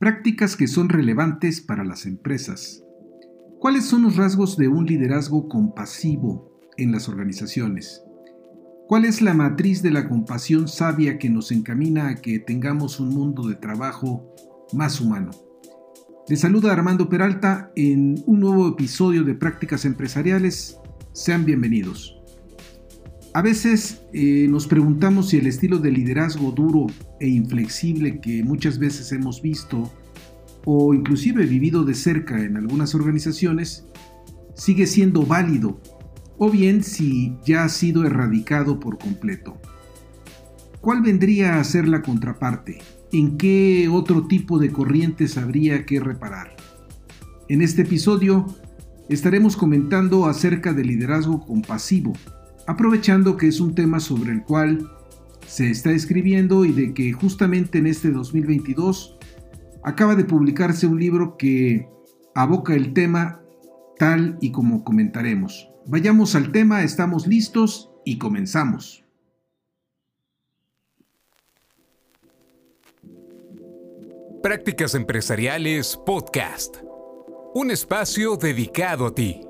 Prácticas que son relevantes para las empresas. ¿Cuáles son los rasgos de un liderazgo compasivo en las organizaciones? ¿Cuál es la matriz de la compasión sabia que nos encamina a que tengamos un mundo de trabajo más humano? Les saluda Armando Peralta en un nuevo episodio de Prácticas Empresariales. Sean bienvenidos. A veces eh, nos preguntamos si el estilo de liderazgo duro e inflexible que muchas veces hemos visto o inclusive vivido de cerca en algunas organizaciones sigue siendo válido o bien si ya ha sido erradicado por completo. ¿Cuál vendría a ser la contraparte? ¿En qué otro tipo de corrientes habría que reparar? En este episodio estaremos comentando acerca del liderazgo compasivo aprovechando que es un tema sobre el cual se está escribiendo y de que justamente en este 2022 acaba de publicarse un libro que aboca el tema tal y como comentaremos. Vayamos al tema, estamos listos y comenzamos. Prácticas Empresariales Podcast. Un espacio dedicado a ti.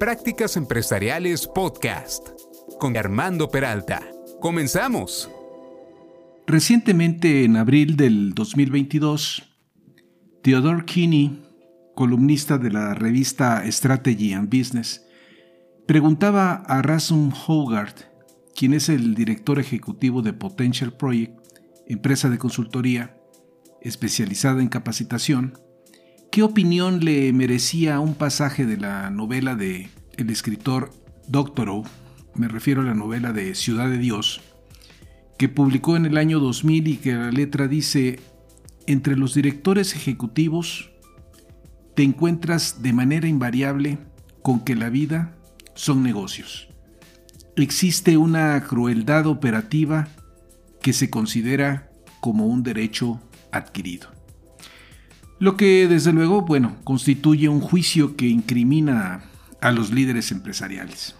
Prácticas Empresariales Podcast con Armando Peralta. Comenzamos. Recientemente, en abril del 2022, Theodore Kinney, columnista de la revista Strategy and Business, preguntaba a Rasmus Hogarth, quien es el director ejecutivo de Potential Project, empresa de consultoría especializada en capacitación, ¿Qué opinión le merecía un pasaje de la novela de el escritor Doctorow, me refiero a la novela de Ciudad de Dios, que publicó en el año 2000 y que la letra dice, entre los directores ejecutivos te encuentras de manera invariable con que la vida son negocios. Existe una crueldad operativa que se considera como un derecho adquirido. Lo que desde luego, bueno, constituye un juicio que incrimina a los líderes empresariales.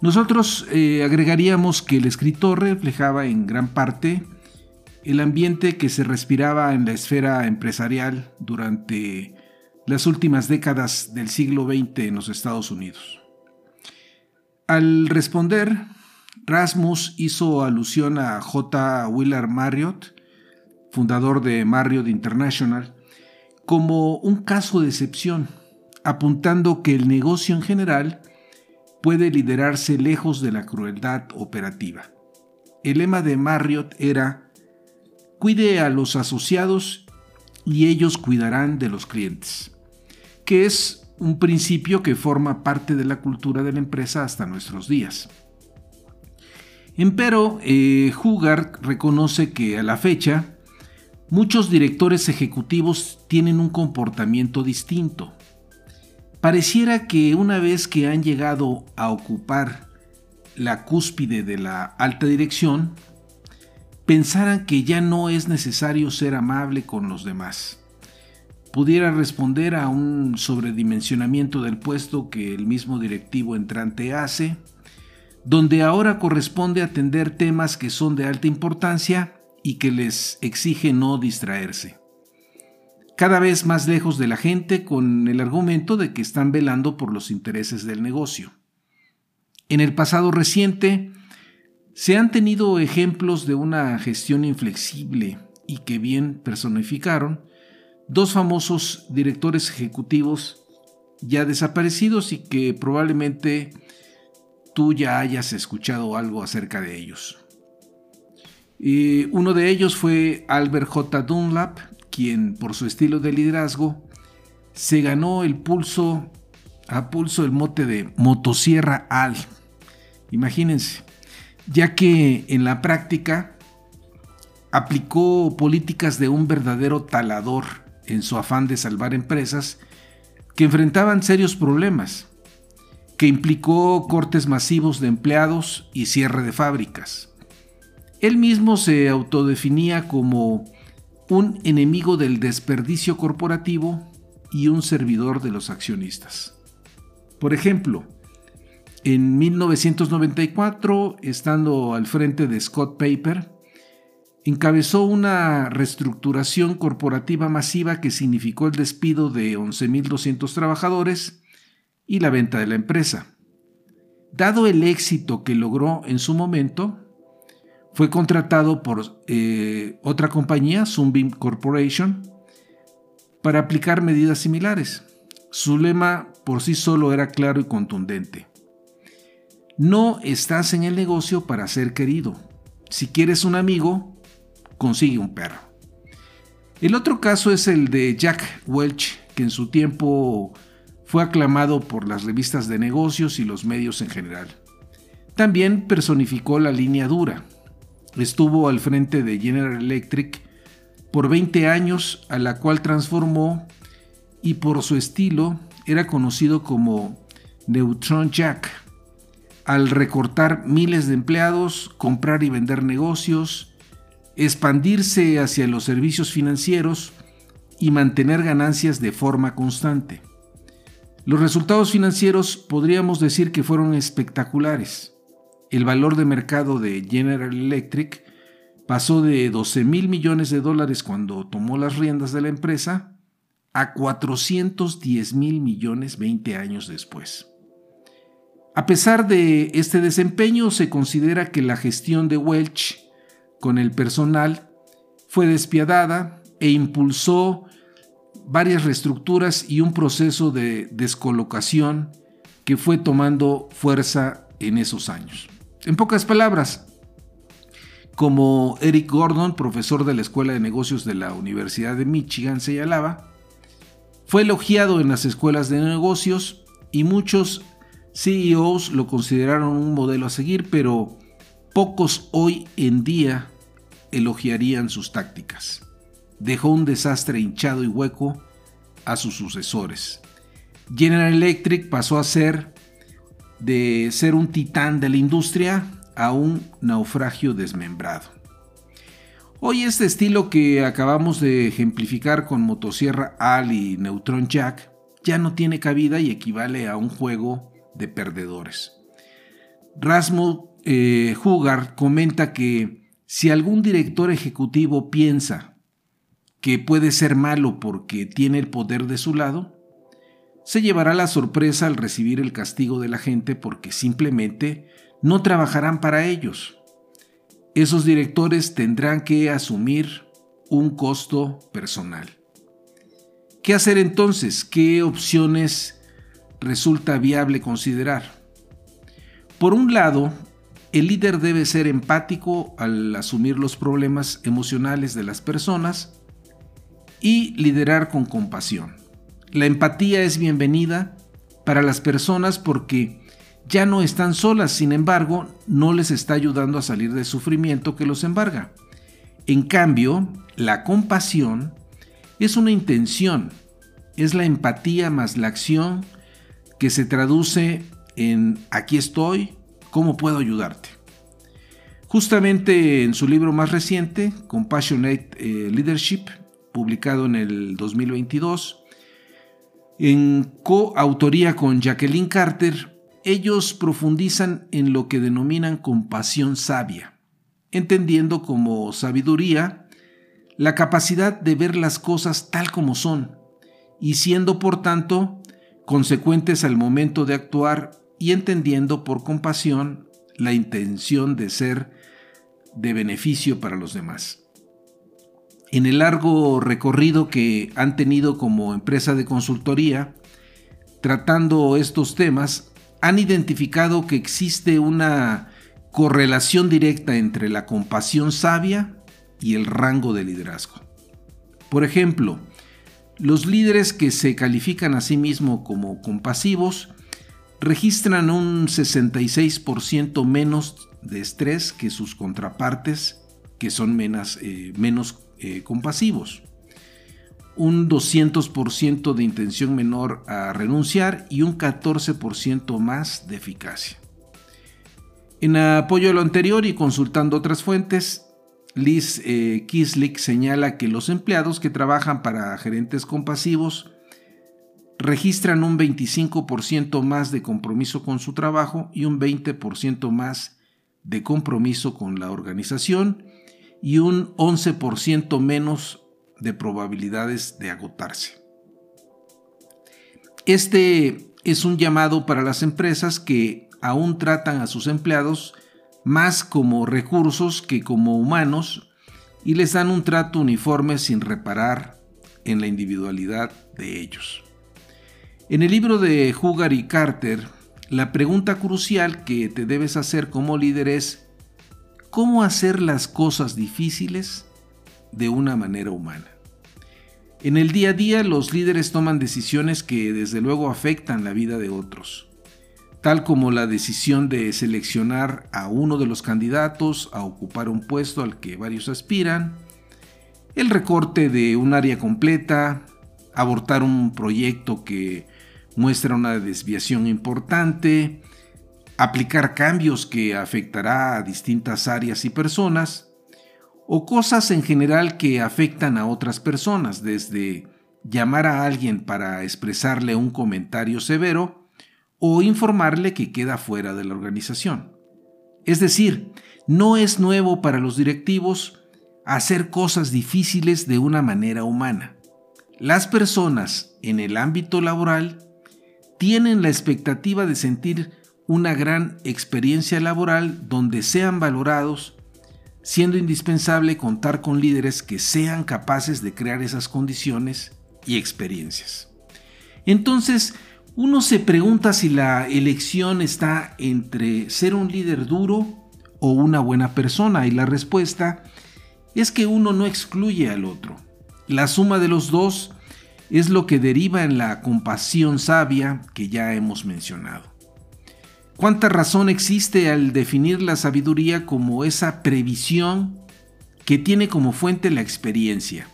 Nosotros eh, agregaríamos que el escritor reflejaba en gran parte el ambiente que se respiraba en la esfera empresarial durante las últimas décadas del siglo XX en los Estados Unidos. Al responder, Rasmus hizo alusión a J. Willard Marriott, fundador de Marriott International, como un caso de excepción, apuntando que el negocio en general puede liderarse lejos de la crueldad operativa. El lema de Marriott era, cuide a los asociados y ellos cuidarán de los clientes, que es un principio que forma parte de la cultura de la empresa hasta nuestros días. Empero, eh, reconoce que a la fecha Muchos directores ejecutivos tienen un comportamiento distinto. Pareciera que una vez que han llegado a ocupar la cúspide de la alta dirección, pensaran que ya no es necesario ser amable con los demás. Pudiera responder a un sobredimensionamiento del puesto que el mismo directivo entrante hace, donde ahora corresponde atender temas que son de alta importancia y que les exige no distraerse. Cada vez más lejos de la gente con el argumento de que están velando por los intereses del negocio. En el pasado reciente se han tenido ejemplos de una gestión inflexible y que bien personificaron dos famosos directores ejecutivos ya desaparecidos y que probablemente tú ya hayas escuchado algo acerca de ellos uno de ellos fue Albert J. Dunlap, quien por su estilo de liderazgo se ganó el pulso a pulso el mote de motosierra Al. Imagínense, ya que en la práctica aplicó políticas de un verdadero talador en su afán de salvar empresas que enfrentaban serios problemas, que implicó cortes masivos de empleados y cierre de fábricas. Él mismo se autodefinía como un enemigo del desperdicio corporativo y un servidor de los accionistas. Por ejemplo, en 1994, estando al frente de Scott Paper, encabezó una reestructuración corporativa masiva que significó el despido de 11.200 trabajadores y la venta de la empresa. Dado el éxito que logró en su momento, fue contratado por eh, otra compañía, Sunbeam Corporation, para aplicar medidas similares. Su lema por sí solo era claro y contundente. No estás en el negocio para ser querido. Si quieres un amigo, consigue un perro. El otro caso es el de Jack Welch, que en su tiempo fue aclamado por las revistas de negocios y los medios en general. También personificó la línea dura, Estuvo al frente de General Electric por 20 años, a la cual transformó y por su estilo era conocido como Neutron Jack. Al recortar miles de empleados, comprar y vender negocios, expandirse hacia los servicios financieros y mantener ganancias de forma constante. Los resultados financieros podríamos decir que fueron espectaculares el valor de mercado de General Electric pasó de 12 mil millones de dólares cuando tomó las riendas de la empresa a 410 mil millones 20 años después. A pesar de este desempeño, se considera que la gestión de Welch con el personal fue despiadada e impulsó varias reestructuras y un proceso de descolocación que fue tomando fuerza en esos años. En pocas palabras, como Eric Gordon, profesor de la Escuela de Negocios de la Universidad de Michigan, señalaba, fue elogiado en las escuelas de negocios y muchos CEOs lo consideraron un modelo a seguir, pero pocos hoy en día elogiarían sus tácticas. Dejó un desastre hinchado y hueco a sus sucesores. General Electric pasó a ser de ser un titán de la industria a un naufragio desmembrado. Hoy este estilo que acabamos de ejemplificar con motosierra AL y Neutron Jack ya no tiene cabida y equivale a un juego de perdedores. Rasmus eh, comenta que si algún director ejecutivo piensa que puede ser malo porque tiene el poder de su lado, se llevará la sorpresa al recibir el castigo de la gente porque simplemente no trabajarán para ellos. Esos directores tendrán que asumir un costo personal. ¿Qué hacer entonces? ¿Qué opciones resulta viable considerar? Por un lado, el líder debe ser empático al asumir los problemas emocionales de las personas y liderar con compasión. La empatía es bienvenida para las personas porque ya no están solas, sin embargo, no les está ayudando a salir del sufrimiento que los embarga. En cambio, la compasión es una intención, es la empatía más la acción que se traduce en aquí estoy, ¿cómo puedo ayudarte? Justamente en su libro más reciente, Compassionate eh, Leadership, publicado en el 2022, en coautoría con Jacqueline Carter, ellos profundizan en lo que denominan compasión sabia, entendiendo como sabiduría la capacidad de ver las cosas tal como son y siendo por tanto consecuentes al momento de actuar y entendiendo por compasión la intención de ser de beneficio para los demás en el largo recorrido que han tenido como empresa de consultoría, tratando estos temas, han identificado que existe una correlación directa entre la compasión sabia y el rango de liderazgo. Por ejemplo, Los líderes que se califican a sí mismos como compasivos registran un 66% menos de estrés que sus contrapartes que son menos, eh, menos eh, compasivos. Un 200% de intención menor a renunciar y un 14% más de eficacia. En apoyo a lo anterior y consultando otras fuentes, Liz eh, señala que los empleados que trabajan para gerentes compasivos registran un 25% más de compromiso con su trabajo y un 20% más de compromiso con la organización y un 11% menos de probabilidades de agotarse. Este es un llamado para las empresas que aún tratan a sus empleados más como recursos que como humanos y les dan un trato uniforme sin reparar en la individualidad de ellos. En el libro de Hugar y Carter, la pregunta crucial que te debes hacer como líder es, ¿cómo hacer las cosas difíciles de una manera humana? En el día a día los líderes toman decisiones que desde luego afectan la vida de otros tal como la decisión de seleccionar a uno de los candidatos a ocupar un puesto al que varios aspiran, el recorte de un área completa, abortar un proyecto que muestra una desviación importante, aplicar cambios que afectará a distintas áreas y personas, o cosas en general que afectan a otras personas, desde llamar a alguien para expresarle un comentario severo, o informarle que queda fuera de la organización. Es decir, no es nuevo para los directivos hacer cosas difíciles de una manera humana. Las personas en el ámbito laboral tienen la expectativa de sentir una gran experiencia laboral donde sean valorados, siendo indispensable contar con líderes que sean capaces de crear esas condiciones y experiencias. Entonces, uno se pregunta si la elección está entre ser un líder duro o una buena persona y la respuesta es que uno no excluye al otro. La suma de los dos es lo que deriva en la compasión sabia que ya hemos mencionado. ¿Cuánta razón existe al definir la sabiduría como esa previsión que tiene como fuente la experiencia?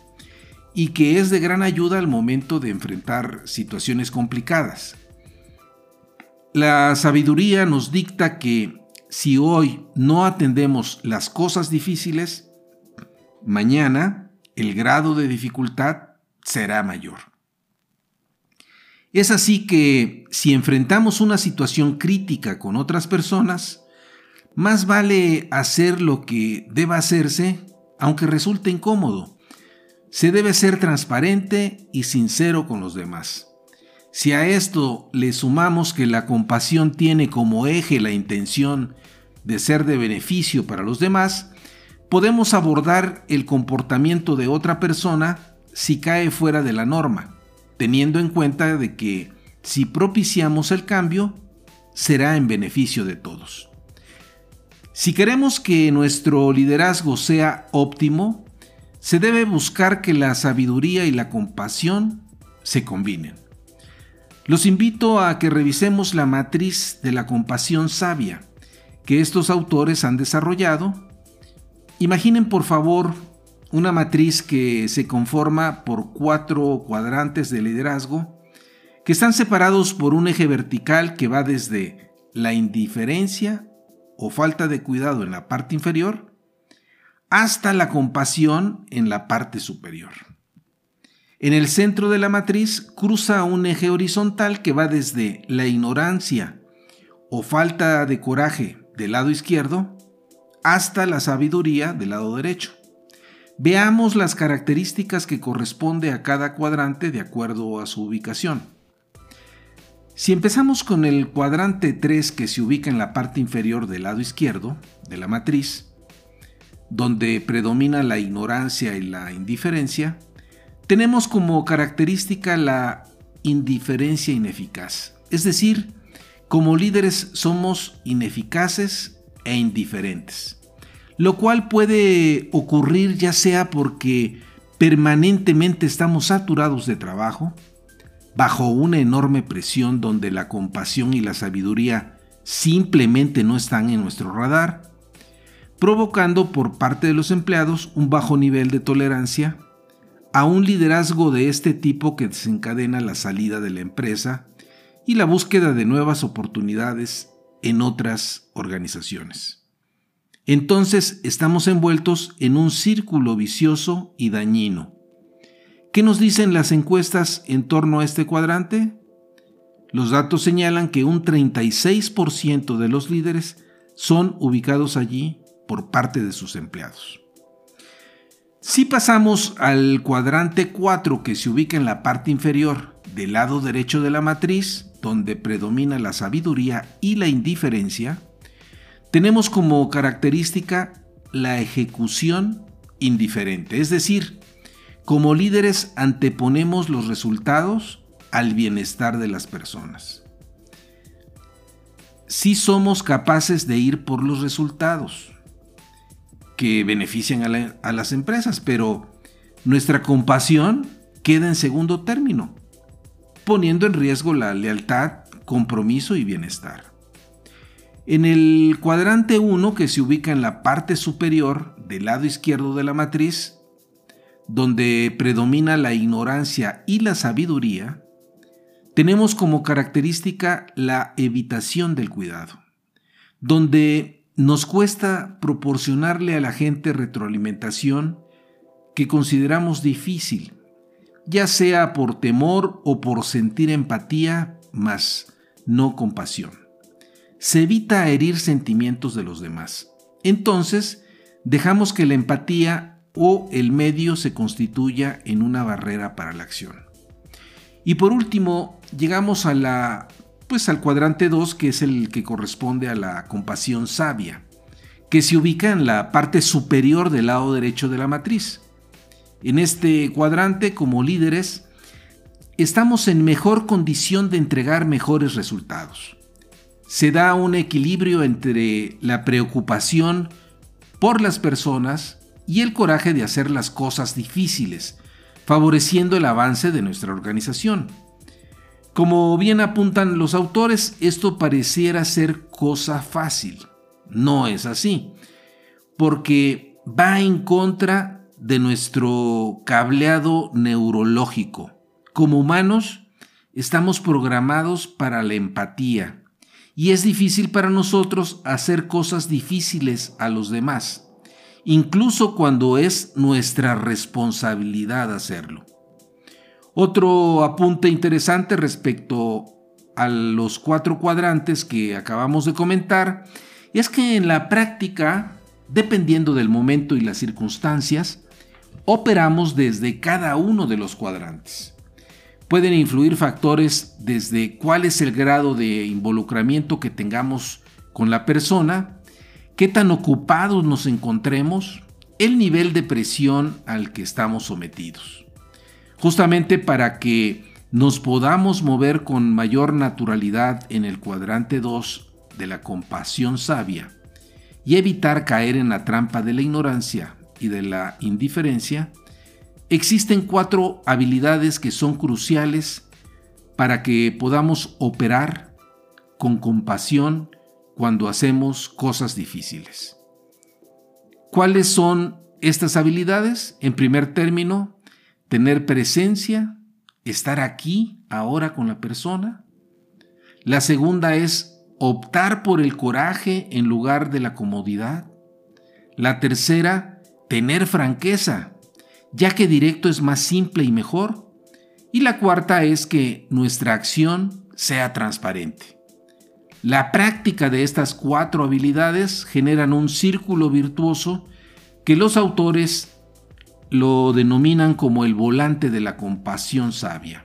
y que es de gran ayuda al momento de enfrentar situaciones complicadas. La sabiduría nos dicta que si hoy no atendemos las cosas difíciles, mañana el grado de dificultad será mayor. Es así que si enfrentamos una situación crítica con otras personas, más vale hacer lo que deba hacerse, aunque resulte incómodo, se debe ser transparente y sincero con los demás. Si a esto le sumamos que la compasión tiene como eje la intención de ser de beneficio para los demás, podemos abordar el comportamiento de otra persona si cae fuera de la norma, teniendo en cuenta de que si propiciamos el cambio, será en beneficio de todos. Si queremos que nuestro liderazgo sea óptimo, se debe buscar que la sabiduría y la compasión se combinen. Los invito a que revisemos la matriz de la compasión sabia que estos autores han desarrollado. Imaginen por favor una matriz que se conforma por cuatro cuadrantes de liderazgo que están separados por un eje vertical que va desde la indiferencia o falta de cuidado en la parte inferior hasta la compasión en la parte superior. En el centro de la matriz cruza un eje horizontal que va desde la ignorancia o falta de coraje del lado izquierdo hasta la sabiduría del lado derecho. Veamos las características que corresponde a cada cuadrante de acuerdo a su ubicación. Si empezamos con el cuadrante 3 que se ubica en la parte inferior del lado izquierdo de la matriz, donde predomina la ignorancia y la indiferencia, tenemos como característica la indiferencia ineficaz. Es decir, como líderes somos ineficaces e indiferentes. Lo cual puede ocurrir ya sea porque permanentemente estamos saturados de trabajo, bajo una enorme presión donde la compasión y la sabiduría simplemente no están en nuestro radar, provocando por parte de los empleados un bajo nivel de tolerancia a un liderazgo de este tipo que desencadena la salida de la empresa y la búsqueda de nuevas oportunidades en otras organizaciones. Entonces estamos envueltos en un círculo vicioso y dañino. ¿Qué nos dicen las encuestas en torno a este cuadrante? Los datos señalan que un 36% de los líderes son ubicados allí por parte de sus empleados. Si pasamos al cuadrante 4 que se ubica en la parte inferior del lado derecho de la matriz, donde predomina la sabiduría y la indiferencia, tenemos como característica la ejecución indiferente, es decir, como líderes anteponemos los resultados al bienestar de las personas. Si somos capaces de ir por los resultados que benefician a, a las empresas, pero nuestra compasión queda en segundo término, poniendo en riesgo la lealtad, compromiso y bienestar. En el cuadrante 1, que se ubica en la parte superior del lado izquierdo de la matriz, donde predomina la ignorancia y la sabiduría, tenemos como característica la evitación del cuidado, donde nos cuesta proporcionarle a la gente retroalimentación que consideramos difícil, ya sea por temor o por sentir empatía, más no compasión. Se evita herir sentimientos de los demás. Entonces, dejamos que la empatía o el medio se constituya en una barrera para la acción. Y por último, llegamos a la pues al cuadrante 2, que es el que corresponde a la compasión sabia, que se ubica en la parte superior del lado derecho de la matriz. En este cuadrante, como líderes, estamos en mejor condición de entregar mejores resultados. Se da un equilibrio entre la preocupación por las personas y el coraje de hacer las cosas difíciles, favoreciendo el avance de nuestra organización. Como bien apuntan los autores, esto pareciera ser cosa fácil. No es así, porque va en contra de nuestro cableado neurológico. Como humanos, estamos programados para la empatía y es difícil para nosotros hacer cosas difíciles a los demás incluso cuando es nuestra responsabilidad hacerlo. Otro apunte interesante respecto a los cuatro cuadrantes que acabamos de comentar es que en la práctica, dependiendo del momento y las circunstancias, operamos desde cada uno de los cuadrantes. Pueden influir factores desde cuál es el grado de involucramiento que tengamos con la persona, qué tan ocupados nos encontremos, el nivel de presión al que estamos sometidos. Justamente para que nos podamos mover con mayor naturalidad en el cuadrante 2 de la compasión sabia y evitar caer en la trampa de la ignorancia y de la indiferencia, existen cuatro habilidades que son cruciales para que podamos operar con compasión cuando hacemos cosas difíciles. ¿Cuáles son estas habilidades? En primer término, tener presencia, estar aquí, ahora con la persona. La segunda es optar por el coraje en lugar de la comodidad. La tercera, tener franqueza, ya que directo es más simple y mejor. Y la cuarta es que nuestra acción sea transparente. La práctica de estas cuatro habilidades generan un círculo virtuoso que los autores lo denominan como el volante de la compasión sabia.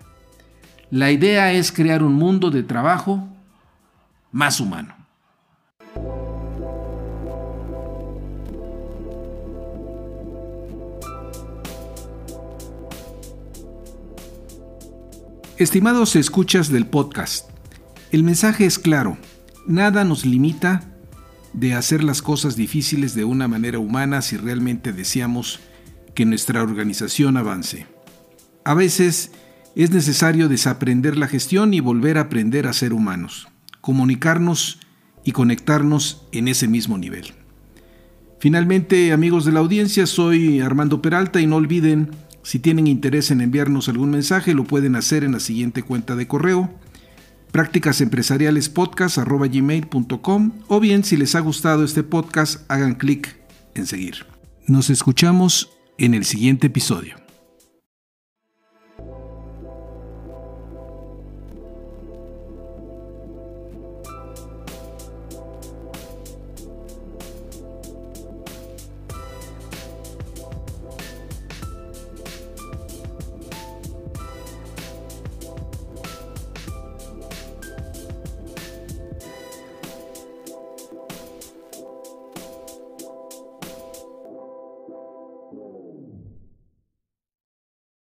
La idea es crear un mundo de trabajo más humano. Estimados escuchas del podcast, el mensaje es claro, nada nos limita de hacer las cosas difíciles de una manera humana si realmente deseamos que nuestra organización avance. A veces es necesario desaprender la gestión y volver a aprender a ser humanos, comunicarnos y conectarnos en ese mismo nivel. Finalmente, amigos de la audiencia, soy Armando Peralta y no olviden, si tienen interés en enviarnos algún mensaje, lo pueden hacer en la siguiente cuenta de correo, prácticasempresarialespodcast.com o bien si les ha gustado este podcast, hagan clic en seguir. Nos escuchamos en el siguiente episodio.